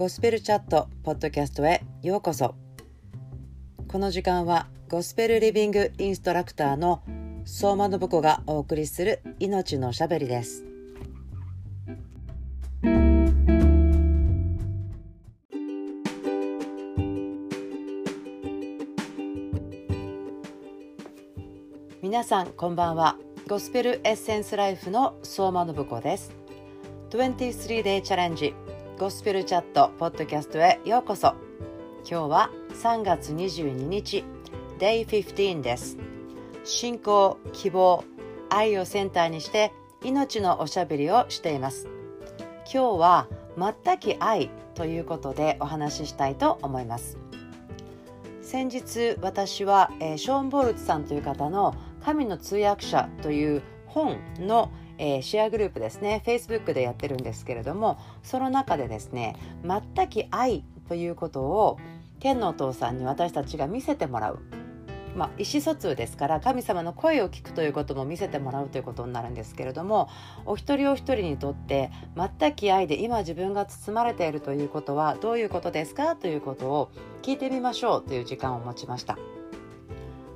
ゴスペルチャットポッドキャストへようこそ。この時間はゴスペルリビングインストラクターの相馬信子がお送りする命のしゃべりです。皆さんこんばんは。ゴスペルエッセンスライフの相馬信子です。23 day チャレンジゴスペルチャットポッドキャストへようこそ。今日は3月22日 Day 15です。信仰希望愛をセンターにして命のおしゃべりをしています。今日は全き愛ということでお話ししたいと思います。先日私は、えー、ショーン・ボルツさんという方の「神の通訳者」という本の、えー、シェアグループですね。Facebook でやってるんですけれどもその中でですね「全き愛」ということを天のお父さんに私たちが見せてもらう。まあ、意思疎通ですから神様の声を聞くということも見せてもらうということになるんですけれどもお一人お一人にとって全く愛で今自分が包まれているということはどういうことですか？ということを聞いてみましょうという時間を持ちました。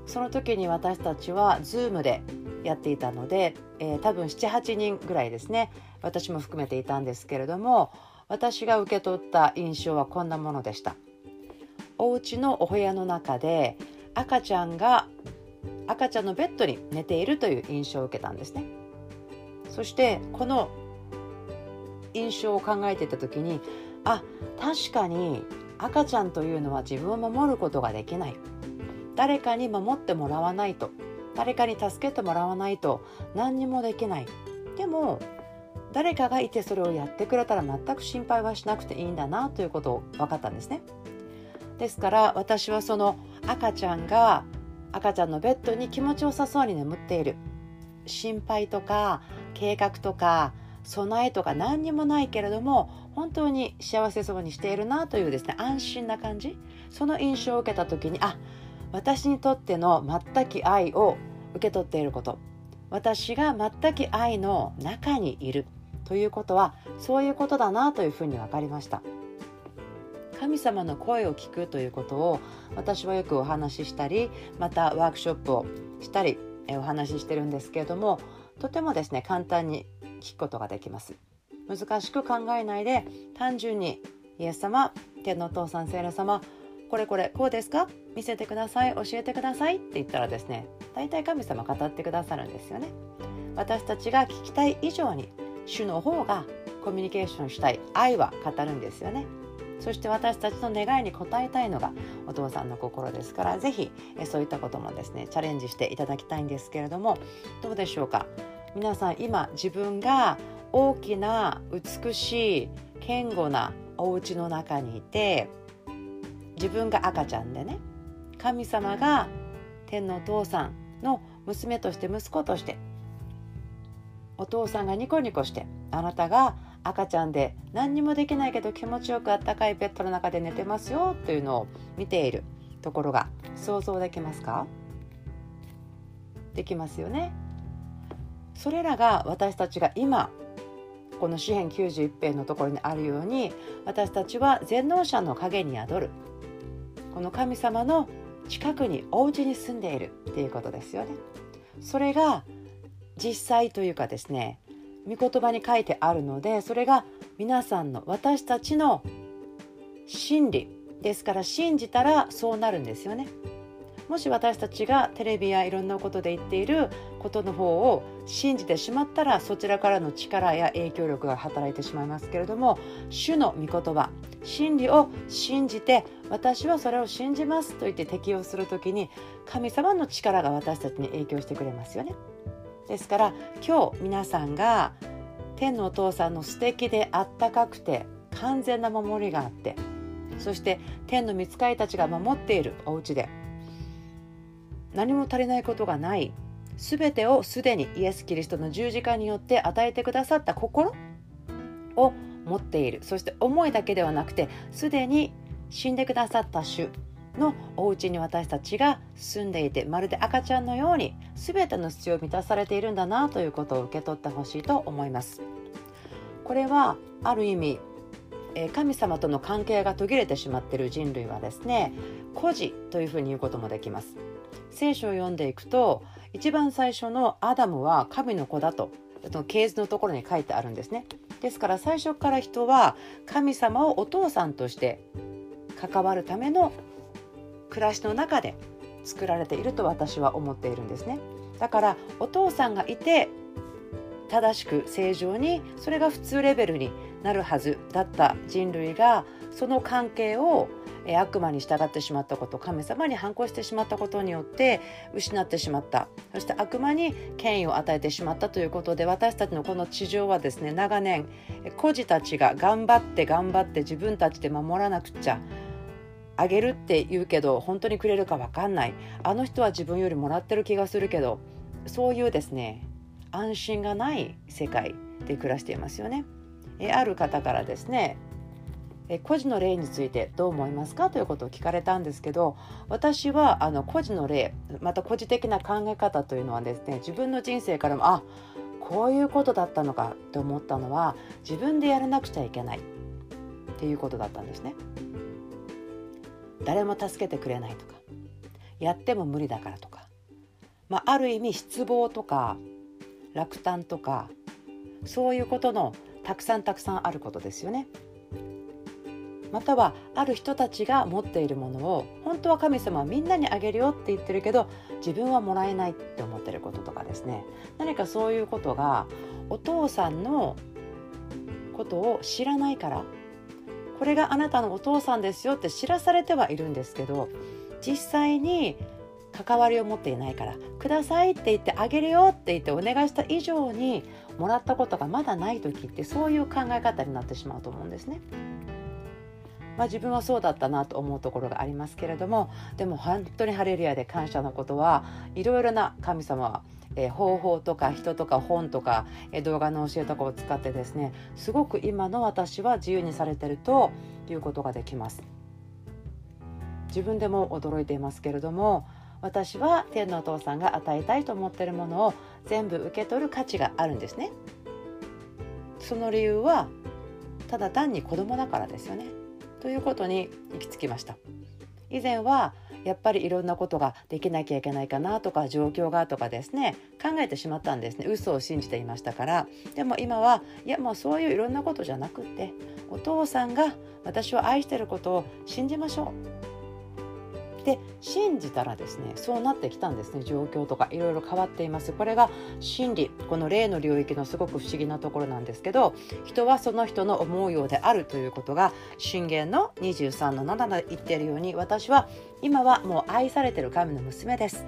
その時に私たちは Zoom でやっていたので、えー、多分78人ぐらいですね私も含めていたんですけれども私が受け取った印象はこんなものでした。お家のお部屋の中で赤ちゃんが赤ちゃんのベッドに寝ているという印象を受けたんですね。そしてこの印象を考えていた時にあ確かに赤ちゃんというのは自分を守ることができない。誰かに守ってもらわないと。誰かに助けてもらわないと何にもできない。でも誰かがいてそれをやってくれたら全く心配はしなくていいんだなということを分かったんですね。ですから私はその赤ちゃんが赤ちゃんのベッドに気持ちよさそうに眠っている。心配とか計画とか備えとか何にもないけれども本当に幸せそうにしているなというですね安心な感じ。その印象を受けた時にあ私にとっての全く愛を受け取っていること私が全く愛の中にいるということはそういうことだなというふうに分かりました。神様の声を聞くということを私はよくお話ししたりまたワークショップをしたりお話ししてるんですけれどもとてもですね簡単に聞くことができます難しく考えないで単純にイエス様天のお父さん聖霊様これこれこうですか？見せてください。教えてください。って言ったらですね大体神様語ってくださるんですよね。私たちが聞きたい以上に主の方がコミュニケーションしたい。愛は語るんですよね。そして私たちの願いに応えたいのがお父さんの心ですから是非そういったこともですねチャレンジしていただきたいんですけれどもどうでしょうか？皆さん今自分が大きな美しい堅固なお家の中にいて自分が赤ちゃんでね。神様が天のお父さんの娘として息子としてお父さんがニコニコしてあなたが赤ちゃんで何にもできないけど気持ちよくあったかいベッドの中で寝てますよというのを見ているところが想像できますか？できますよね。それらが私たちが今この詩篇91編のところにあるように私たちは全能者の陰に宿る。この神様の近くにお家に住んでいるっていうことですよね。それが実際というかですね御言葉に書いてあるのでそれが皆さんの私たちの真理ですから信じたらそうなるんですよね。もし私たちがテレビやいろんなことで言っていることの方を信じてしまったらそちらからの力や影響力が働いてしまいますけれども主の御言葉真理を信じて私はそれを信じますと言って適用する時に神様の力が私たちに影響してくれますよね。ですから今日皆さんが天のお父さんの素敵であったかくて完全な守りがあってそして天の御使いたちが守っているお家で何も足りないことがない全てをすでにイエス・キリストの十字架によって与えてくださった心を持っているそして思いだけではなくてすでに死んでくださった主のお家に私たちが住んでいてまるで赤ちゃんのように全ての必要を満たされているんだなということを受け取ってほしいと思います。これはある意味神様との関係が途切れてしまっている人類はですね孤児というふうに言うこともできます。聖書を読んでいくと一番最初のアダムは神の子だと系図のところに書いてあるんですね。ですから最初から人は神様をお父さんとして関わるための暮らしの中で作られていると私は思っているんですね。だからお父さんがいて正しく正常にそれが普通レベルになるはずだった人類がその関係を悪魔に従ってしまったこと神様に反抗してしまったことによって失ってしまったそして悪魔に権威を与えてしまったということで私たちのこの地上はですね長年孤児たちが頑張って頑張って自分たちで守らなくちゃあげるって言うけど本当にくれるか分かんないあの人は自分よりもらってる気がするけどそういうですね安心がない世界で暮らしていますよね。えある方からですねえ孤児の霊についてどう思いますか？ということを聞かれたんですけど私はあの孤児の霊また孤児的な考え方というのはですね自分の人生からもあこういうことだったのかと思ったのは自分でやらなくちゃいけないっていうことだったんですね。誰も助けてくれないとかやっても無理だからとか、まあ、ある意味失望とか落胆とかそういうことのたくさんたくさんあることですよね。またはある人たちが持っているものを本当は神様はみんなにあげるよって言ってるけど自分はもらえないって思ってることとかですね何かそういうことがお父さんのことを知らないからこれがあなたのお父さんですよって知らされてはいるんですけど実際に関わりを持っていないから「ください」って言って「あげるよ」って言ってお願いした以上にもらったことがまだない時ってそういう考え方になってしまうと思うんですね。まあ、自分はそうだったなと思うところがありますけれどもでも本当にハレルヤで感謝のことはいろいろな神様はえ方法とか人とか本とか、え動画の教えとかを使ってですねすごく今の私は自由にされてるということができます自分でも驚いていますけれども私は天のお父さんが与えたいと思っているものを全部受け取る価値があるんですね。その理由はただ単に子供だからですよね。ということに行き着きました。以前はやっぱりいろんなことができなきゃいけないかなとか状況がとかですね。考えてしまったんですね。嘘を信じていましたから。でも今はいやもうそういういろんなことじゃなくってお父さんが私を愛してることを信じましょう。で信じたらですねそうなってきたんですね。状況とかいろいろ変わっています。これが真理この霊の領域のすごく不思議なところなんですけど人はその人の思うようであるということが信玄の23の7で言っているように私は今はもう愛されてる神の娘です。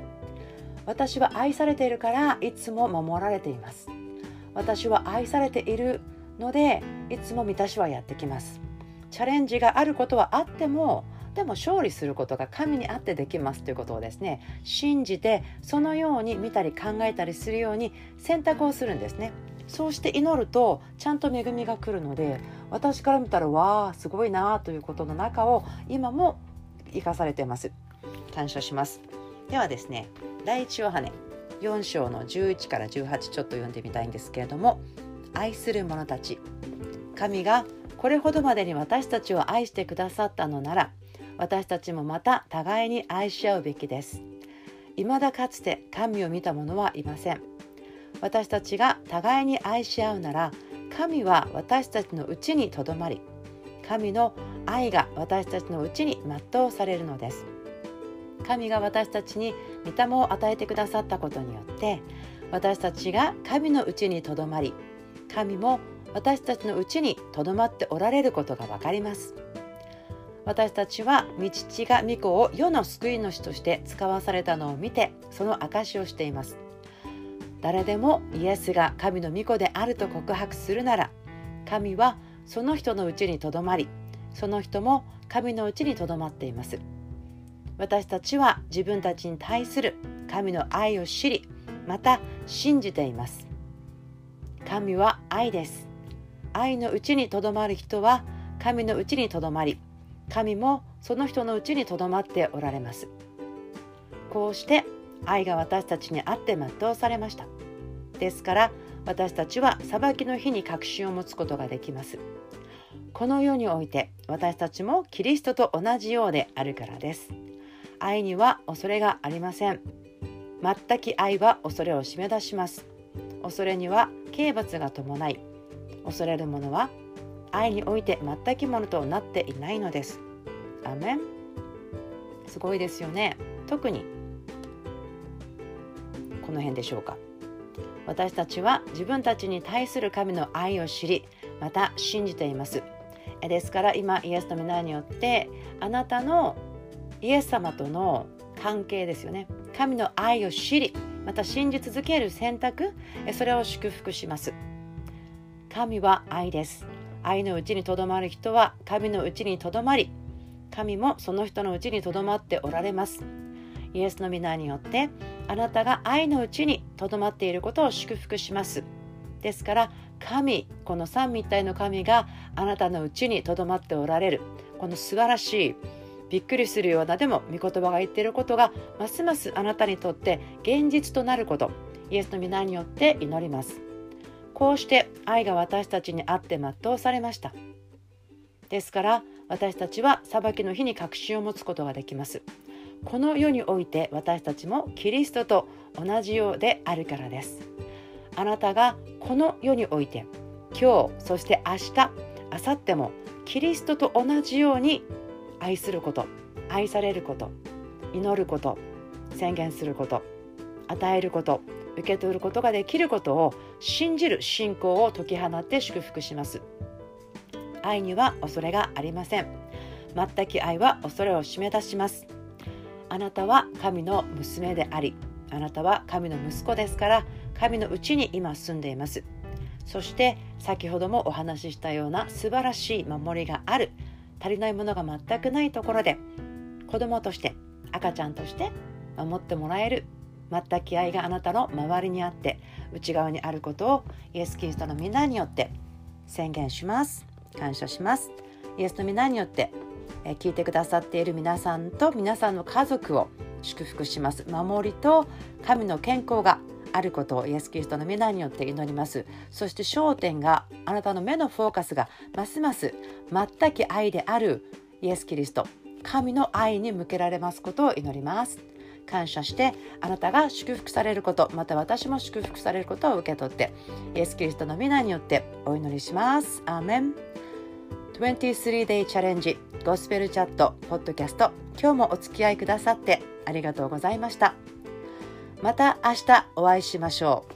私は愛されているからいつも守られています。私は愛されているのでいつも満たしはやってきます。チャレンジがあることはあってもでも勝利することが神にあってできますということをですね信じてそのように見たり考えたりするように選択をするんですね。そうして祈るとちゃんと恵みが来るので私から見たらわあすごいなということの中を今も生かされています。感謝します。ではですね第一ヨハネ4章の11から18ちょっと読んでみたいんですけれども愛する者たち神がこれほどまでに私たちを愛してくださったのなら私たちもまた互いに愛し合うべきです。未だかつて神を見た者はいません。私たちが互いに愛し合うなら神は私たちのうちにとどまり神の愛が私たちのうちに全うされるのです。神が私たちに御霊を与えてくださったことによって私たちが神のうちにとどまり神も私たちのうちにとどまっておられることがわかります。私たちは道父が御子を世の救い主として使わされたのを見てその証しをしています。誰でもイエスが神の御子であると告白するなら神はその人のうちにとどまりその人も神のうちにとどまっています。私たちは自分たちに対する神の愛を知りまた信じています。神は愛です。愛のうちにとどまる人は神のうちにとどまり神もその人のうちにとどまっておられます。こうして愛が私たちにあって全うされました。ですから私たちは裁きの日に確信を持つことができます。この世において私たちもキリストと同じようであるからです。愛には恐れがありません。全く愛は恐れを締め出します。恐れには刑罰が伴い恐れる者は愛において全くものとなっていないのです。アメン。すごいですよね。特に。この辺でしょうか。私たちは自分たちに対する神の愛を知りまた信じています。ですから今イエスの皆によってあなたのイエス様との関係ですよね。神の愛を知りまた信じ続ける選択それを祝福します。神は愛です。愛のうちにとどまる人は神のうちにとどまり神もその人のうちにとどまっておられます。イエスの皆によってあなたが愛のうちにとどまっていることを祝福します。ですから神この三位一体の神があなたのうちにとどまっておられる。この素晴らしいびっくりするようなでも御言葉が言っていることがますますあなたにとって現実となることイエスの皆によって祈ります。こうして愛が私たちにあって全うされました。ですから私たちは裁きの日に確信を持つことができます。この世において私たちもキリストと同じようであるからです。あなたがこの世において今日そして明日明後日もキリストと同じように愛すること愛されること祈ること宣言すること与えること受け取ることができることを信じる信仰を解き放って祝福します。愛には恐れがありません。全く愛は恐れを締め出します。あなたは神の娘でありあなたは神の息子ですから神のうちに今住んでいます。そして先ほどもお話ししたような素晴らしい守りがある足りないものが全くないところで子供として赤ちゃんとして守ってもらえる全く愛があなたの周りにあって内側にあることをイエス・キリストの皆によって宣言します。感謝します。イエスの皆によって聞いてくださっている皆さんと皆さんの家族を祝福します。守りと神の健康があることをイエス・キリストの皆によって祈ります。そして焦点があなたの目のフォーカスがますます全く愛であるイエス・キリスト神の愛に向けられますことを祈ります。感謝してあなたが祝福されることまた私も祝福されることを受け取ってイエス・キリストの皆によってお祈りします。アーメン。23day チャレンジゴスペルチャットポッドキャスト。今日もお付き合いくださってありがとうございました。また明日お会いしましょう。